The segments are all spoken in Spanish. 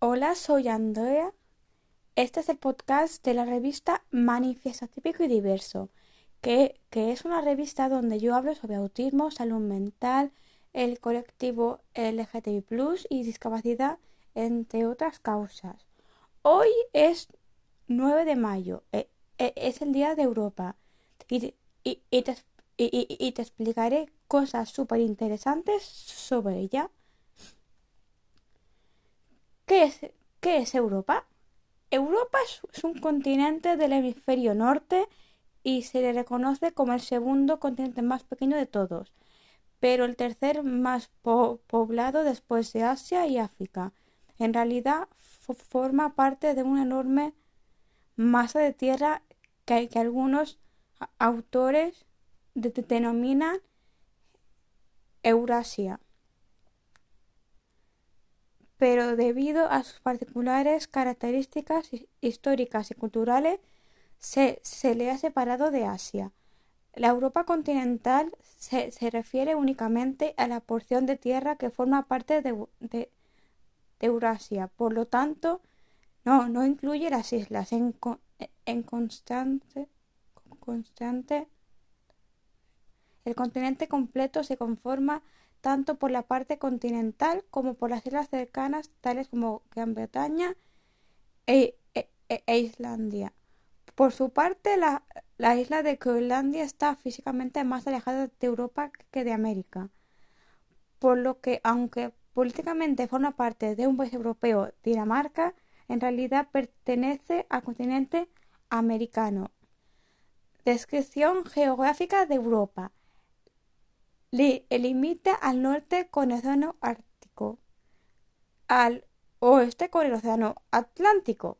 Hola, soy Andrea. Este es el podcast de la revista Manifiesto Típico y Diverso, que, que es una revista donde yo hablo sobre autismo, salud mental, el colectivo LGTBI y discapacidad, entre otras causas. Hoy es 9 de mayo, e, e, es el Día de Europa y, y, te, y te explicaré cosas súper interesantes sobre ella. ¿Qué es, Europa? Europa es, un continente del hemisferio norte y se le reconoce como el segundo continente más pequeño de todos, pero el tercer más poblado después de Asia y África. En realidad forma parte de una enorme masa de tierra que, que algunos autores denominan Eurasia pero debido a sus particulares características históricas y culturales se, le ha separado de Asia. La Europa continental se, refiere únicamente a la porción de tierra que forma parte de, Eurasia, por lo tanto, no, no incluye las islas en, en constante, constante. El continente completo se conforma tanto por la parte continental como por las islas cercanas tales como Gran Bretaña e, e, e, e Islandia. Por su parte, la, isla de Groenlandia está físicamente más alejada de Europa que de América, por lo que, aunque políticamente forma parte de un país europeo, Dinamarca, en realidad pertenece al continente americano. Descripción geográfica de Europa limita al norte con el Océano Ártico, al oeste con el Océano Atlántico,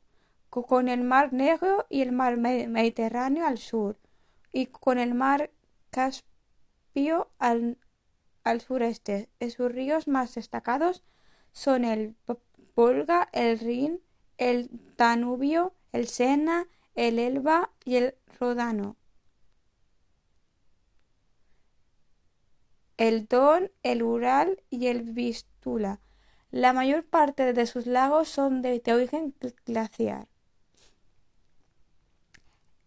con el Mar Negro y el Mar Mediterráneo al sur, y con el Mar Caspio al, sureste. sus ríos más destacados son el Volga, el Rin, el Danubio, el Sena, el Elba y el Rodano. El Don, el Ural y el Vistula. La mayor parte de sus lagos son de, origen glaciar.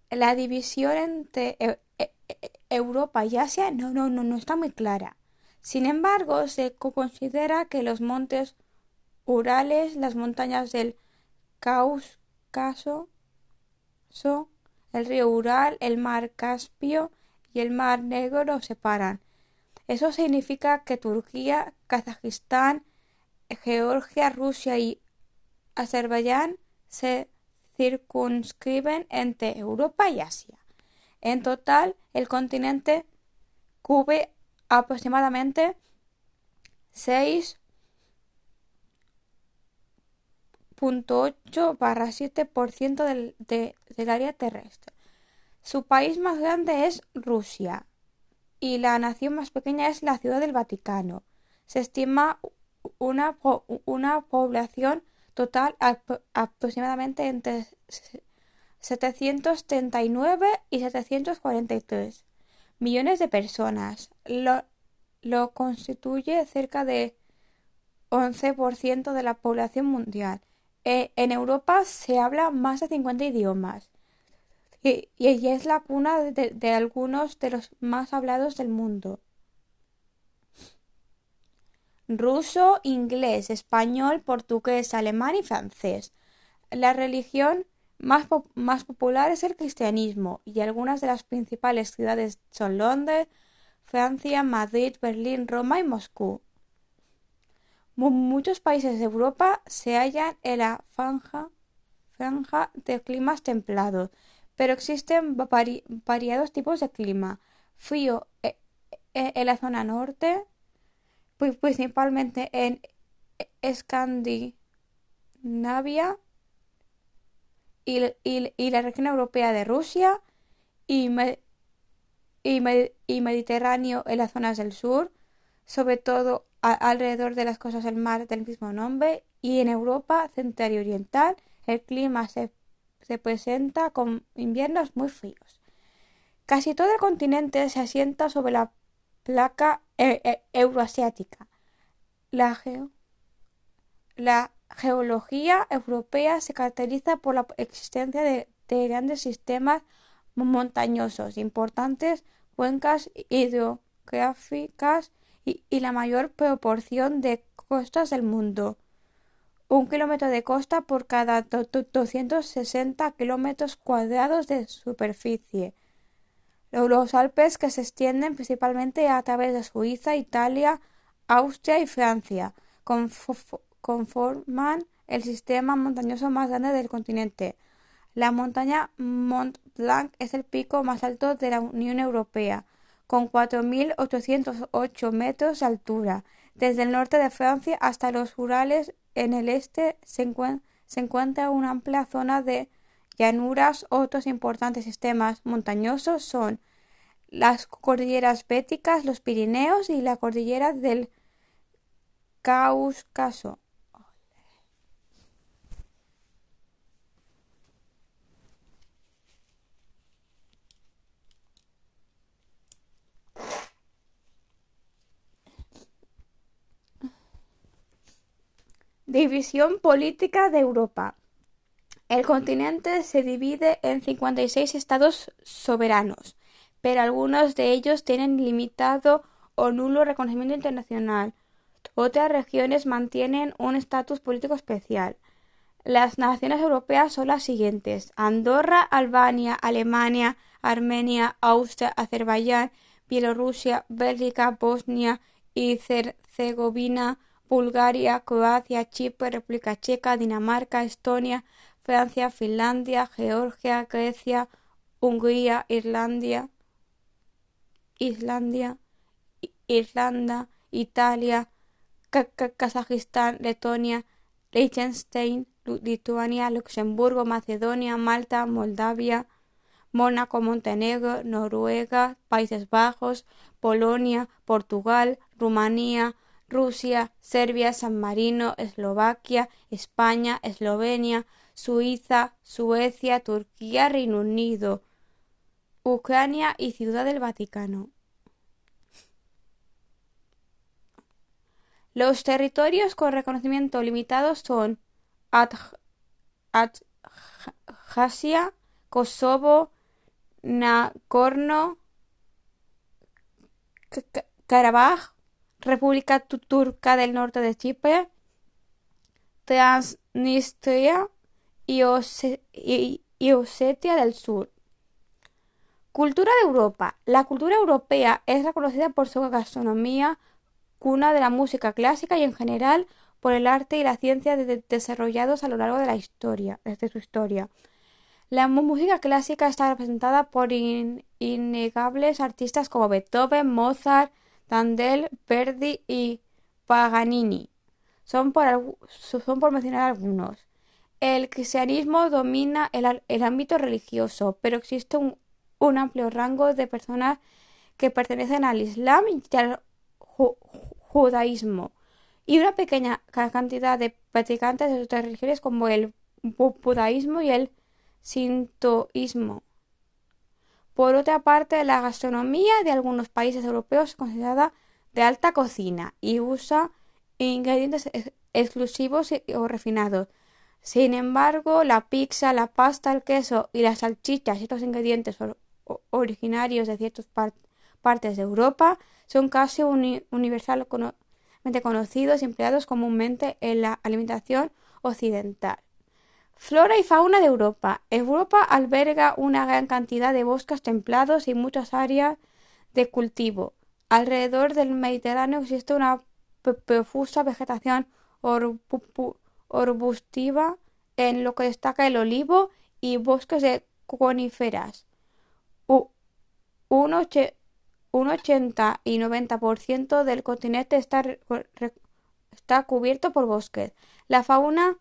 La división entre e, e, e, Europa y Asia no, no, no, no está muy clara. Sin embargo, se considera que los montes Urales, las montañas del Cáucaso, el río Ural, el mar Caspio y el mar Negro los separan. Eso significa que Turquía, Kazajistán, Georgia, Rusia y Azerbaiyán se circunscriben entre Europa y Asia. En total, el continente cubre aproximadamente 6.8 barra 7% del, del área terrestre. Su país más grande es Rusia, y la nación más pequeña es la Ciudad del Vaticano. Se estima una, una población total aproximadamente entre 739 y 743 millones de personas. Lo, constituye cerca de 11% de la población mundial. E, en Europa se habla más de 50 idiomas y, es la cuna de, algunos de los más hablados del mundo. Ruso, inglés, español, portugués, alemán y francés. La religión más, popular es el cristianismo y algunas de las principales ciudades son Londres, Francia, Madrid, Berlín, Roma y Moscú. Muchos países de Europa se hallan en la franja de climas templados, pero existen variados tipos de clima. Frío eh, eh, en la zona norte, principalmente en Escandinavia y, la región europea de Rusia y, y, Mediterráneo en las zonas del sur, sobre todo alrededor de las costas del mar del mismo nombre, y en Europa central y oriental el clima se se presenta con inviernos muy fríos. Casi todo el continente se asienta sobre la placa e, e, euroasiática. La, La geología europea se caracteriza por la existencia de, grandes sistemas montañosos, importantes cuencas hidrográficas y, la mayor proporción de costas del mundo. Un kilómetro de costa por cada 260 kilómetros cuadrados de superficie. Los Alpes que se extienden principalmente a través de Suiza, Italia, Austria y Francia conforman el sistema montañoso más grande del continente. La montaña Mont Blanc es el pico más alto de la Unión Europea, con 4.808 metros de altura. Desde el norte de Francia hasta los Urales en el este se, encuentra una amplia zona de llanuras. Otros importantes sistemas montañosos son las cordilleras béticas, los Pirineos y la cordillera del Cáucaso. División política de Europa. El continente se divide en 56 estados soberanos, pero algunos de ellos tienen limitado o nulo reconocimiento internacional. Otras regiones mantienen un estatus político especial. Las naciones europeas son las siguientes: Andorra, Albania, Alemania, Armenia, Austria, Azerbaiyán, Bielorrusia, Bélgica, Bosnia y Herzegovina, Bulgaria, Croacia, Chipre, República Checa, Dinamarca, Estonia, Francia, Finlandia, Georgia, Grecia, Hungría, Irlandia, Islandia, Irlanda, Italia, Kazajistán, Letonia, Liechtenstein, Lituania, Luxemburgo, Macedonia, Malta, Moldavia, Mónaco, Montenegro, Noruega, Países Bajos, Polonia, Portugal, Rumanía, Rusia, Serbia, San Marino, Eslovaquia, España, Eslovenia, Suiza, Suecia, Turquía, Reino Unido, Ucrania y Ciudad del Vaticano. Los territorios con reconocimiento limitado son Abjasia, Kosovo, Nagorno, Karabaj, República Turca del Norte de Chipre, Transnistria y, Osetia del Sur. Cultura de Europa. La cultura europea es reconocida por su gastronomía, cuna de la música clásica y en general por el arte y la ciencia desarrollados a lo largo de la historia, desde su historia. La música clásica está representada por innegables artistas como Beethoven, Mozart, Tandel, Verdi y Paganini. Son por, son por mencionar algunos. El cristianismo domina el, ámbito religioso, pero existe un, amplio rango de personas que pertenecen al Islam y al judaísmo, y una pequeña cantidad de practicantes de otras religiones como el budaísmo y el sintoísmo. Por otra parte, la gastronomía de algunos países europeos es considerada de alta cocina y usa ingredientes exclusivos o refinados. Sin embargo, la pizza, la pasta, el queso y las salchichas y otros ingredientes originarios de ciertas partes de Europa son casi universalmente conocidos y empleados comúnmente en la alimentación occidental. Flora y fauna de Europa. Europa alberga una gran cantidad de bosques templados y muchas áreas de cultivo. Alrededor del Mediterráneo existe una profusa vegetación arbustiva en lo que destaca el olivo y bosques de coníferas. Un, 80 y 90% del continente está, está cubierto por bosques. La fauna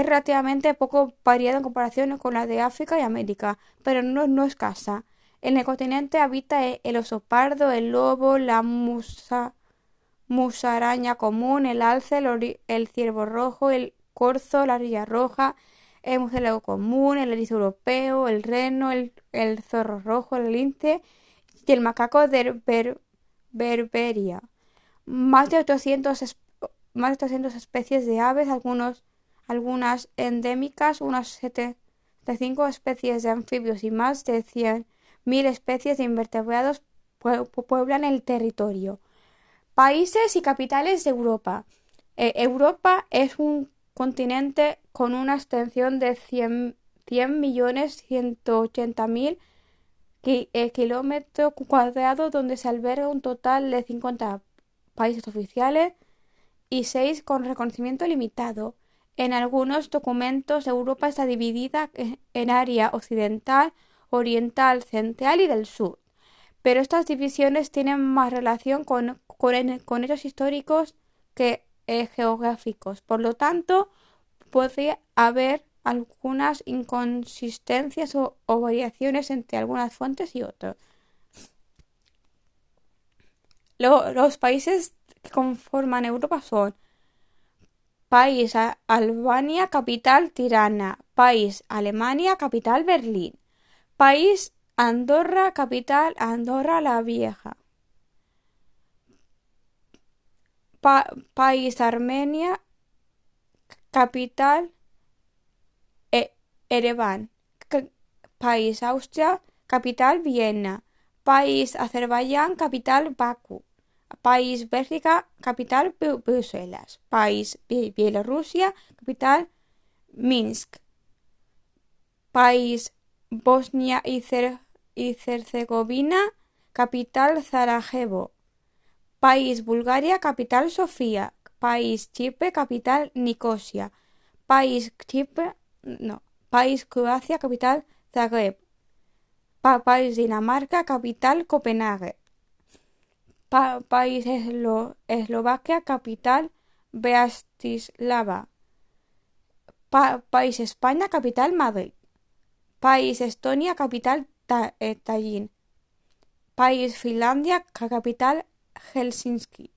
es relativamente poco variada en comparación con la de África y América, pero no, no escasa. En el continente habita e, el oso pardo, el lobo, la musa, musaraña común, el alce, el, ciervo rojo, el corzo, la rilla roja, el murciélago común, el erizo europeo, el reno, el, zorro rojo, el lince y el macaco de Berberia. Más de 800 más de 300 especies de aves, algunos, algunas endémicas, unas 75 especies de anfibios y más de 100.000 especies de invertebrados pueblan el territorio. Países y capitales de Europa. Eh, Europa es un continente con una extensión de 100, 100 millones mil eh, kilómetros cuadrados donde se alberga un total de 50 países oficiales y 6 con reconocimiento limitado. En algunos documentos Europa está dividida en área occidental, oriental, central y del sur. Pero estas divisiones tienen más relación con, con, hechos históricos que eh, geográficos. Por lo tanto, puede haber algunas inconsistencias o, variaciones entre algunas fuentes y otras. los países que conforman Europa son País Albania, capital Tirana. País Alemania, capital Berlín. País Andorra, capital Andorra la Vieja. país Armenia, capital Ereván. país Austria, capital Viena. País Azerbaiyán, capital Bakú. País Bélgica, capital Bruselas. País Bielorrusia, capital Minsk. País Bosnia y, Herzegovina, capital Sarajevo. País Bulgaria, capital Sofía. País Chipre, capital Nicosia. País Chipre, no. País Croacia, capital Zagreb. país Dinamarca, capital Copenhague país Eslovaquia, capital Bratislava. país España, capital Madrid. País Estonia, capital eh, Tallinn. País Finlandia, capital Helsinki.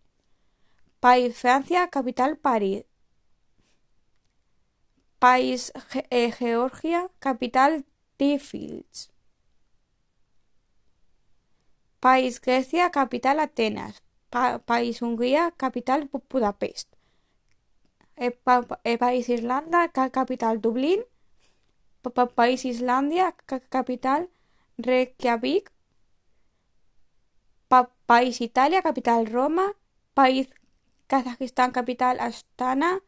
País Francia, capital París. País eh, Georgia, capital Tiflis. País Grecia, capital Atenas. país Hungría, capital Budapest. Eh, eh, país Irlanda, capital Dublín. país Islandia, capital Reykjavik. país Italia, capital Roma. País Kazajistán, capital Astana.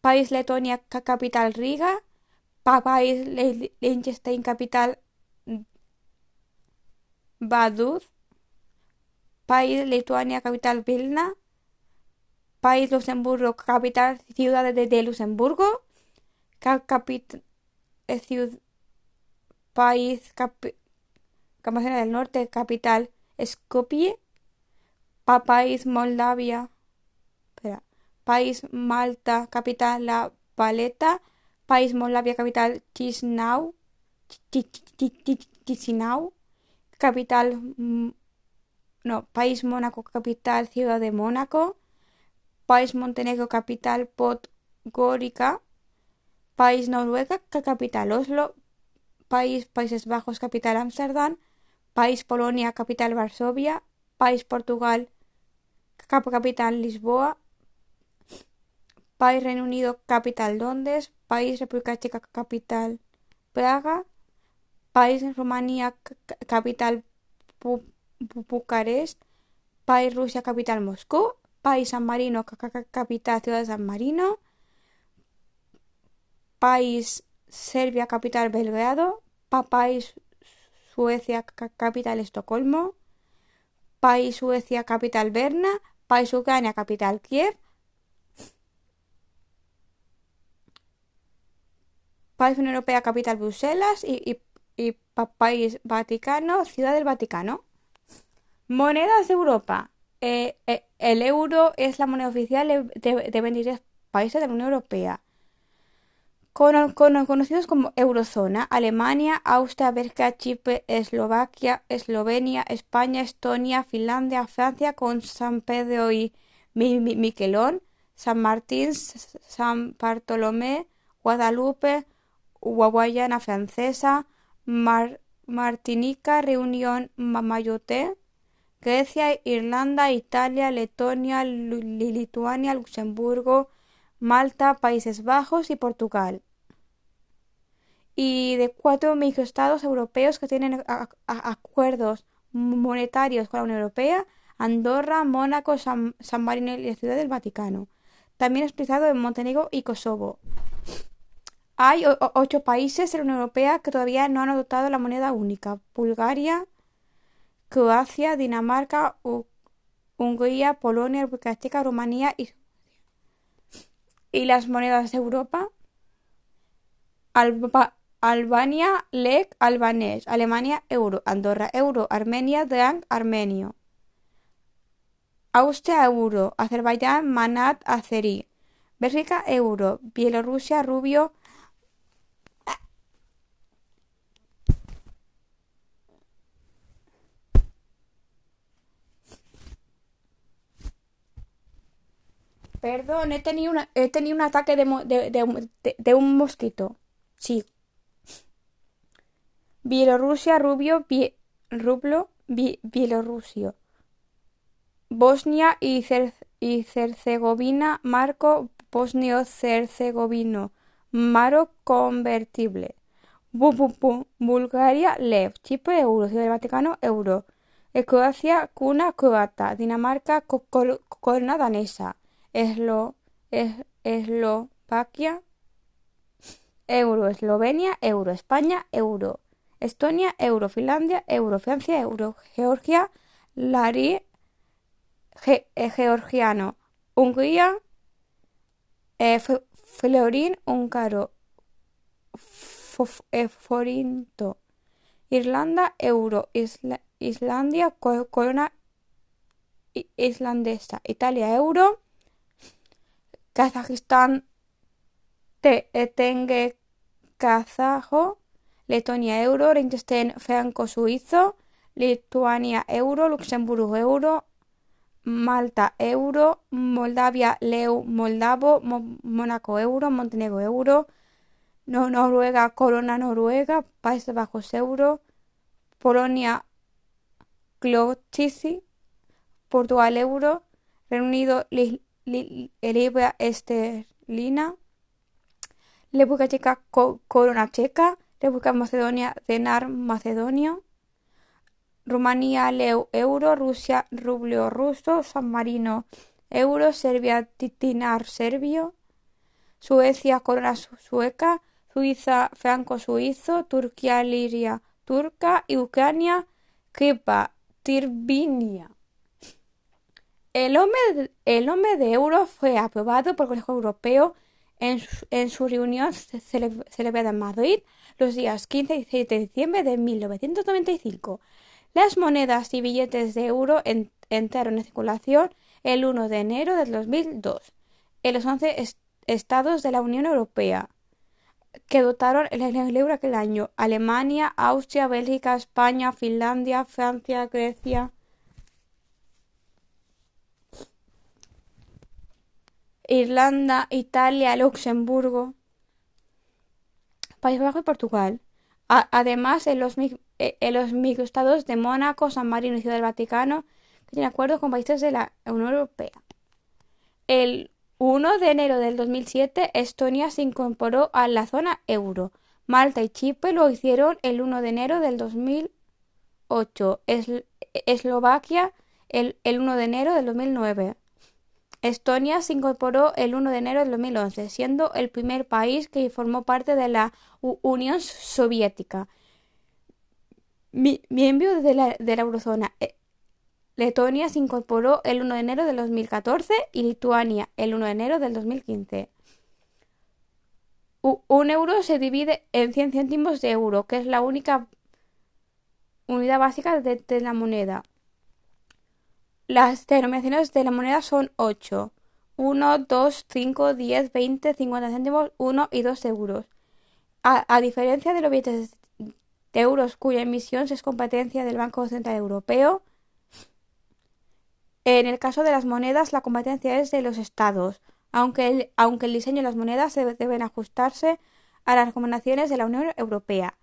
País Letonia, capital Riga. país Liechtenstein, capital Vaduz, País Lituania, capital Vilna, País Luxemburgo, capital ciudad de, Luxemburgo, eh, País del Norte, capital Skopje, País Moldavia, País Malta, capital La Valeta, País Moldavia, capital Chisinau, Chisinau, capital, mm, no, País Mónaco, capital, Ciudad de Mónaco, País Montenegro, capital, Podgorica, País Noruega, capital, Oslo, País Países Bajos, capital, Ámsterdam, País Polonia, capital, Varsovia, País Portugal, capital, Lisboa, País Reino Unido, capital, Londres, País República Checa, capital, Praga, País Rumanía, capital Bucarest. País Rusia, capital Moscú. País San Marino, capital Ciudad de San Marino. País Serbia, capital Belgrado. País Suecia, capital Estocolmo. País Suecia, capital Berna. País Ucrania, capital Kiev. País Unión Europea, capital Bruselas. Y, y País Vaticano, Ciudad del Vaticano. Monedas de Europa. Eh, eh, el euro es la moneda oficial de, de, 23 países de la Unión Europea. conocidos como Eurozona, Alemania, Austria, Bélgica, Chipre, Eslovaquia, Eslovenia, España, Estonia, Finlandia, Francia, con San Pedro y Miquelón, San Martín, San Bartolomé, Guadalupe, Guayana Francesa, Martinica, Reunión, Mayotte, Grecia, Irlanda, Italia, Letonia, Lituania, Luxemburgo, Malta, Países Bajos y Portugal. Y de cuatro microestados europeos que tienen acuerdos monetarios con la Unión Europea, Andorra, Mónaco, San, Marino y la Ciudad del Vaticano. También es utilizado en Montenegro y Kosovo. Hay ocho países en la Unión Europea que todavía no han adoptado la moneda única. Bulgaria, Croacia, Dinamarca, Hungría, Polonia, República Checa, Rumanía y las monedas de Europa Albania, lek, albanés, Alemania, euro, Andorra, euro, Armenia, drang, armenio. Austria, euro, Azerbaiyán, manat, azerí. Bélgica, euro, Bielorrusia, rubio, Perdón, he tenido, una, he tenido un ataque de, de, de, un mosquito. Sí. Bielorrusia, rubio, rublo, bielorrusio. Bosnia y, y Cercegovina, marco bosnio-cercegovino. Maro convertible. Bulgaria, lev. Chipre, euro. Ciudad del Vaticano, euro. Croacia, cuna croata. Dinamarca, corona danesa. Eslo, es, Eslovaquia, euro, Eslovenia, euro, España, euro, Estonia, euro, Finlandia, euro, Francia, euro, Georgia, Lari, eh, georgiano, Hungría, eh, florín húngaro, eh, forinto, Irlanda, euro, Islandia, corona islandesa, Italia, euro, Kazajistán, Tenge kazajo, Letonia euro, Liechtenstein franco suizo, Lituania euro, Luxemburgo euro, Malta euro, Moldavia leu moldavo, Mónaco euro, Montenegro euro, Noruega corona noruega, Países Bajos euro, Polonia clotici, Portugal euro, Reino Unido esterlina, República Checa corona checa, República Macedonia denar macedonio, Rumanía euro, Rusia rublo ruso, San Marino euro, Serbia dinar serbio, Suecia corona sueca, Suiza franco suizo, Turquía liria turca y Ucrania kripa tirbinia. El nombre, de euro fue aprobado por el Consejo Europeo en su, reunión celebrada en Madrid los días 15 y 17 de diciembre de 1995. Las monedas y billetes de euro entraron en circulación el 1 de enero del 2002 en los 11 estados de la Unión Europea que dotaron el euro aquel año: Alemania, Austria, Bélgica, España, Finlandia, Francia, Grecia. Irlanda, Italia, Luxemburgo, País Bajo y Portugal. además, en los, eh, en los microestados de Mónaco, San Marino y Ciudad del Vaticano, que tienen acuerdos con países de la Unión Europea. El 1 de enero del 2007, Estonia se incorporó a la zona euro. Malta y Chipre lo hicieron el 1 de enero del 2008. Eslovaquia el, el 1 de enero del 2009. Estonia se incorporó el 1 de enero del 2011, siendo el primer país que formó parte de la Unión Soviética. miembro de la, eurozona. Eh, Letonia se incorporó el 1 de enero del 2014 y Lituania el 1 de enero del 2015. un euro se divide en 100 céntimos de euro, que es la única unidad básica de la moneda. Las denominaciones de la moneda son 8, 1, 2, 5, 10, 20, 50 céntimos, 1 y 2 euros. A, diferencia de los billetes de euros cuya emisión es competencia del Banco Central Europeo, en el caso de las monedas la competencia es de los estados, aunque el, aunque el diseño de las monedas deben ajustarse a las recomendaciones de la Unión Europea.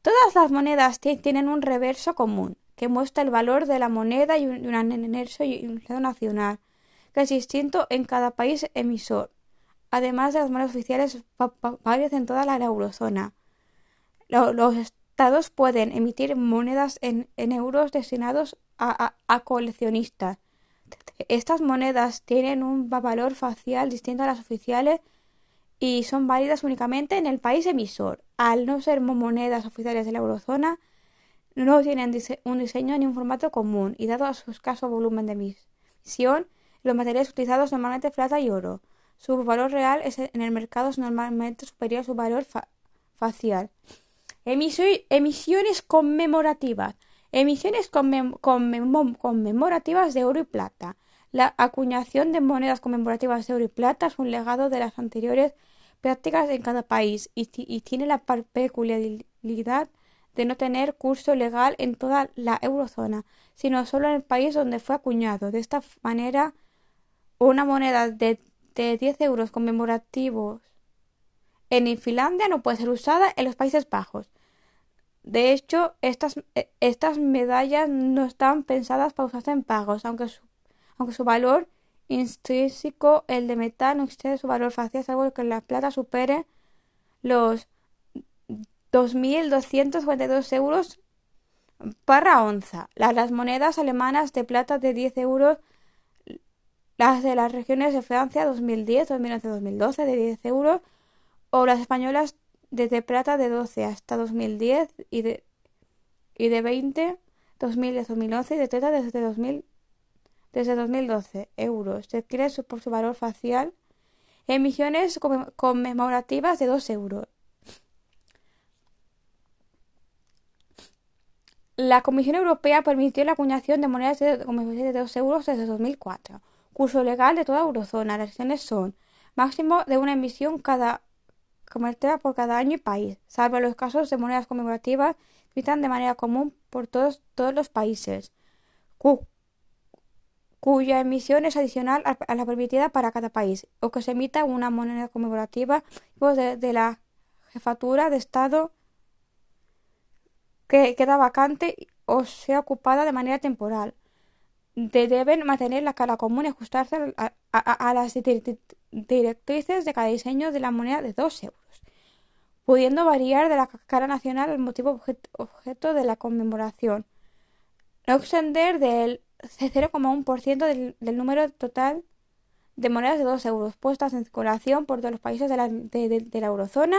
Todas las monedas tienen un reverso común que muestra el valor de la moneda y un anexo y un nacional, que es distinto en cada país emisor, además de las monedas oficiales varias en toda la eurozona. Los estados pueden emitir monedas en, euros destinados a, coleccionistas. Estas monedas tienen un valor facial distinto a las oficiales y son válidas únicamente en el país emisor. Al no ser monedas oficiales de la eurozona, no tienen un diseño ni un formato común y dado a su escaso volumen de emisión, los materiales utilizados normalmente plata y oro. Su valor real es en el mercado es normalmente superior a su valor facial. emisiones conmemorativas. Emisiones conmemorativas de oro y plata. La acuñación de monedas conmemorativas de oro y plata es un legado de las anteriores prácticas en cada país y, tiene la peculiaridad de no tener curso legal en toda la eurozona, sino solo en el país donde fue acuñado. De esta manera, una moneda de, de 10 euros conmemorativos en Finlandia no puede ser usada en los Países Bajos. De hecho, estas, e, estas medallas no están pensadas para usarse en pagos, aunque su, aunque su valor intrínseco, el de metal, no excede su valor facial, salvo que la plata supere los 2.252 euros para onza. Las, monedas alemanas de plata de 10 euros, las de las regiones de Francia 2010, 2011, 2012 de 10 euros, o las españolas de plata de 12 hasta 2010 y de, y de 20, 2010, 2011 y de 30 desde 2000 desde 2012 euros. Se cree por su valor facial. Emisiones conmemorativas de 2 euros. La Comisión Europea permitió la acuñación de monedas de, de 2 euros desde 2004. Curso legal de toda eurozona. Las acciones son máximo de una emisión cada comercial por cada año y país, salvo los casos de monedas conmemorativas que de manera común por todos, todos los países cuya emisión es adicional a la permitida para cada país, o que se emita una moneda conmemorativa de, la jefatura de Estado que queda vacante o sea ocupada de manera temporal. deben mantener la cara común y ajustarse a, las directrices de cada diseño de la moneda de 2 euros, pudiendo variar de la cara nacional al motivo objeto, de la conmemoración. No extender del 0,1% del, del número total de monedas de 2 euros puestas en circulación por todos los países de la, de, la eurozona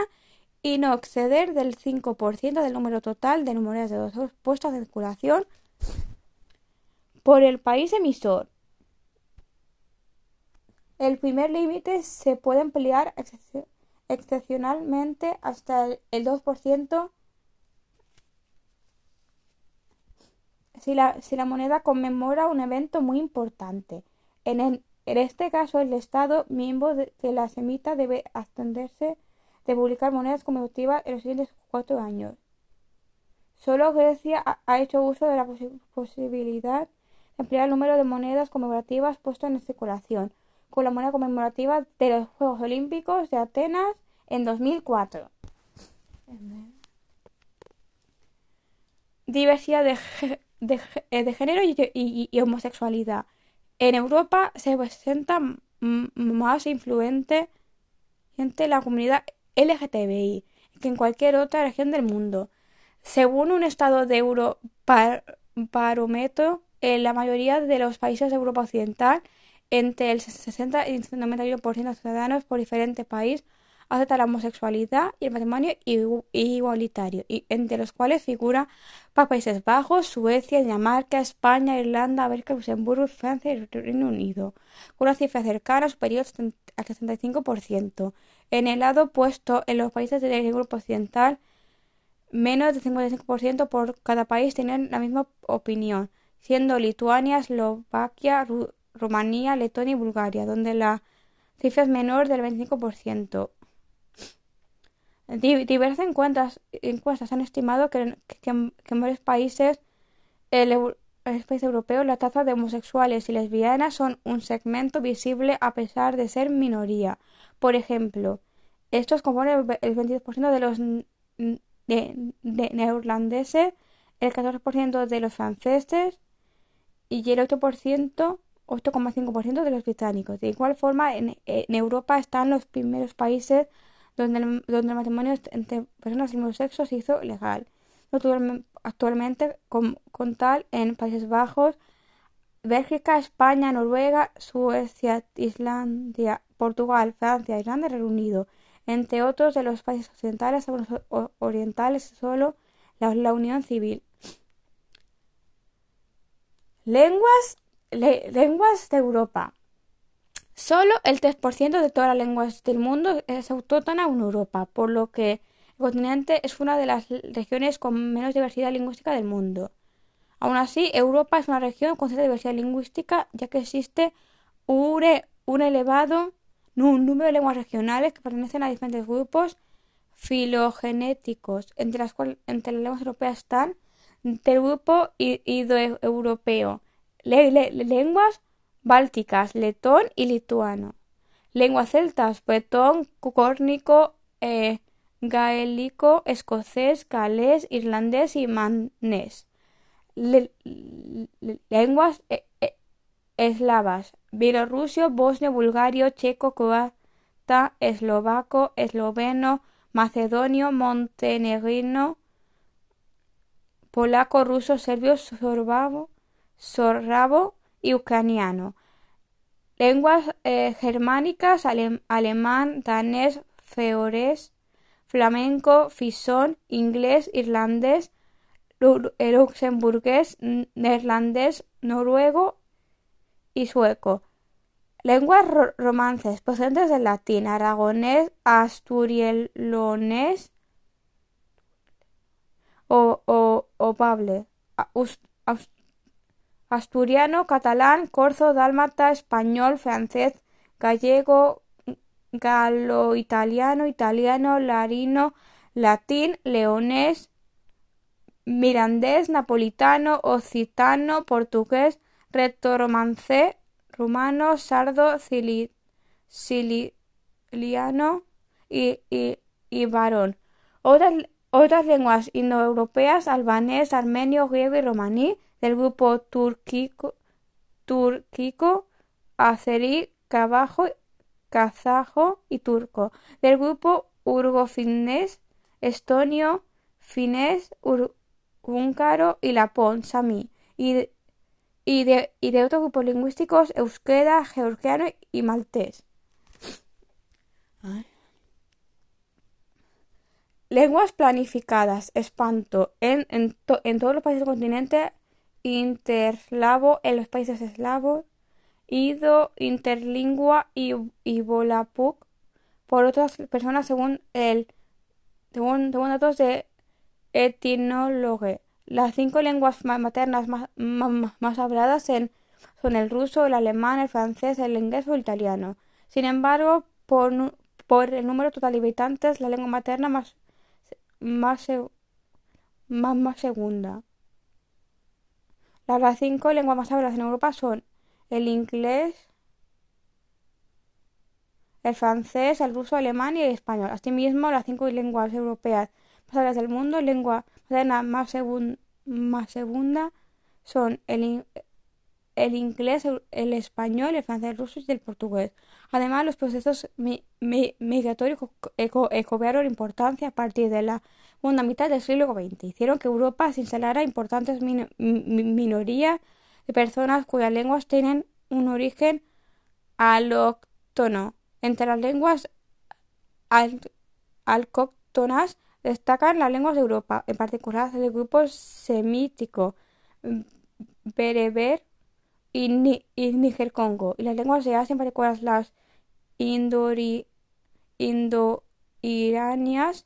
y no exceder del 5% del número total de monedas de 2 euros puestas en circulación por el país emisor. El primer límite se puede emplear excepcionalmente hasta el 2% si la, si la moneda conmemora un evento muy importante. En, en este caso, el Estado miembro de, que las emita debe abstenerse de publicar monedas conmemorativas en los siguientes cuatro años. Solo Grecia ha, hecho uso de la posibilidad de emplear el número de monedas conmemorativas puestas en circulación, con la moneda conmemorativa de los Juegos Olímpicos de Atenas en 2004. Diversidad de eh, de, género y, homosexualidad. En Europa se presenta más influente la comunidad LGTBI que en cualquier otra región del mundo. Según un estado de Eurobarómetro, en la mayoría de los países de Europa Occidental, entre el 60 y el 91% de ciudadanos por diferente país acepta la homosexualidad y el matrimonio igualitario, entre los cuales figura Países Bajos, Suecia, Dinamarca, España, Irlanda, Bélgica, Luxemburgo, Francia y Reino Unido, con una cifra cercana superior al 65%. En el lado opuesto, en los países del grupo occidental, menos del 55% por cada país tienen la misma opinión, siendo Lituania, Eslovaquia, Rumanía, Letonia y Bulgaria, donde la cifra es menor del 25%. Diversas encuestas, han estimado que, en varios países el, el país europeo la tasa de homosexuales y lesbianas son un segmento visible a pesar de ser minoría. Por ejemplo, estos componen el 22% de los neerlandeses el 14% de los franceses y el 8%, 8,5% de los británicos. De igual forma, en, Europa están los primeros países donde el, donde el matrimonio entre personas del mismo sexo se hizo legal. Actualmente, con, tal, en Países Bajos, Bélgica, España, Noruega, Suecia, Islandia, Portugal, Francia, Irlanda y Reino Unido, entre otros de los países occidentales, algunos orientales, solo la, Unión Civil. Lenguas, lenguas de Europa. Solo el 3% de todas las lenguas del mundo es autóctona en Europa, por lo que el continente es una de las regiones con menos diversidad lingüística del mundo. Aún así, Europa es una región con cierta diversidad lingüística, ya que existe un, elevado número de lenguas regionales que pertenecen a diferentes grupos filogenéticos, entre las, cuales, entre las lenguas europeas están del grupo indoeuropeo, lenguas bálticas, letón y lituano, lenguas celtas, bretón, córnico, eh, gaélico, escocés, galés, irlandés y manés lenguas e, e, eslavas, bielorruso, bosnio, bulgario, checo, croata, eslovaco, esloveno, macedonio, montenegrino, polaco, ruso, serbio, sorbavo, sorrabo y ucraniano. Lenguas eh, germánicas, alemán, danés, feores, flamenco, fisón, inglés, irlandés, luxemburgués, neerlandés, noruego y sueco. Lenguas romances procedentes del latín, aragonés, asturielonés o, o, pable, asturiano, catalán, corzo, dálmata, español, francés, gallego, galo-italiano, italiano, larino, latín, leonés, mirandés, napolitano, occitano, portugués, retoromance, rumano, sardo, siciliano y, y, varón. Otras, otras lenguas indoeuropeas, albanés, armenio, griego y romaní, del grupo turquico, turquico azerí, kabajo, kazajo y turco, del grupo urgofinés, estonio, finés, húngaro y lapón, samí, y de, y de, y de otros grupos lingüísticos euskera, georgiano y maltés. Lenguas planificadas, espanto, en, en, todos los países del continente, interslavo en los países eslavos, ido, interlingua y, y volapuk por otras personas según el según, según datos de Etimología. Las cinco lenguas maternas más, habladas son el ruso, el alemán, el francés, el inglés o el italiano. Sin embargo, por, el número total de habitantes, la lengua materna más, más, más, segunda. Las, cinco lenguas más habladas en Europa son el inglés, el francés, el ruso, el alemán y el español. Asimismo, las cinco lenguas europeas más del mundo, lengua más, más segunda son el, el inglés, el español, el francés, el ruso y el portugués. Además, los procesos migratorios cobraron importancia a partir de la segunda mitad del siglo XX. Hicieron que Europa se instalara importantes minorías de personas cuyas lenguas tienen un origen alóctono. Entre las lenguas alóctonas Destacan las lenguas de Europa, en particular el grupo semítico, bereber y, níger-congo, y las lenguas de Asia, en particular las indo-iranias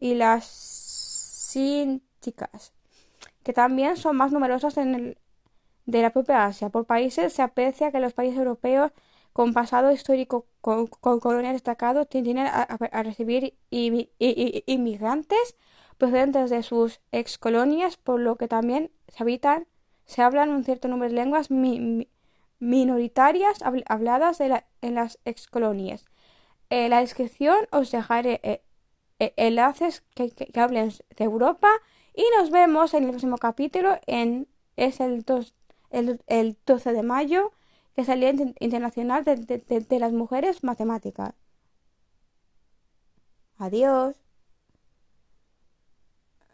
y las sinticas, que también son más numerosas en el, de la propia Asia. Por países se aprecia que los países europeos con pasado histórico con, colonia destacado tienden a, recibir inmigrantes procedentes de sus ex colonias, por lo que también se habitan, se hablan un cierto número de lenguas minoritarias habladas en las ex colonias. En la descripción os dejaré eh, eh, enlaces que, hablen de Europa Y nos vemos en el próximo capítulo. En, es el, el, 12 de mayo, que es el Día Internacional de las Mujeres Matemáticas. Adiós.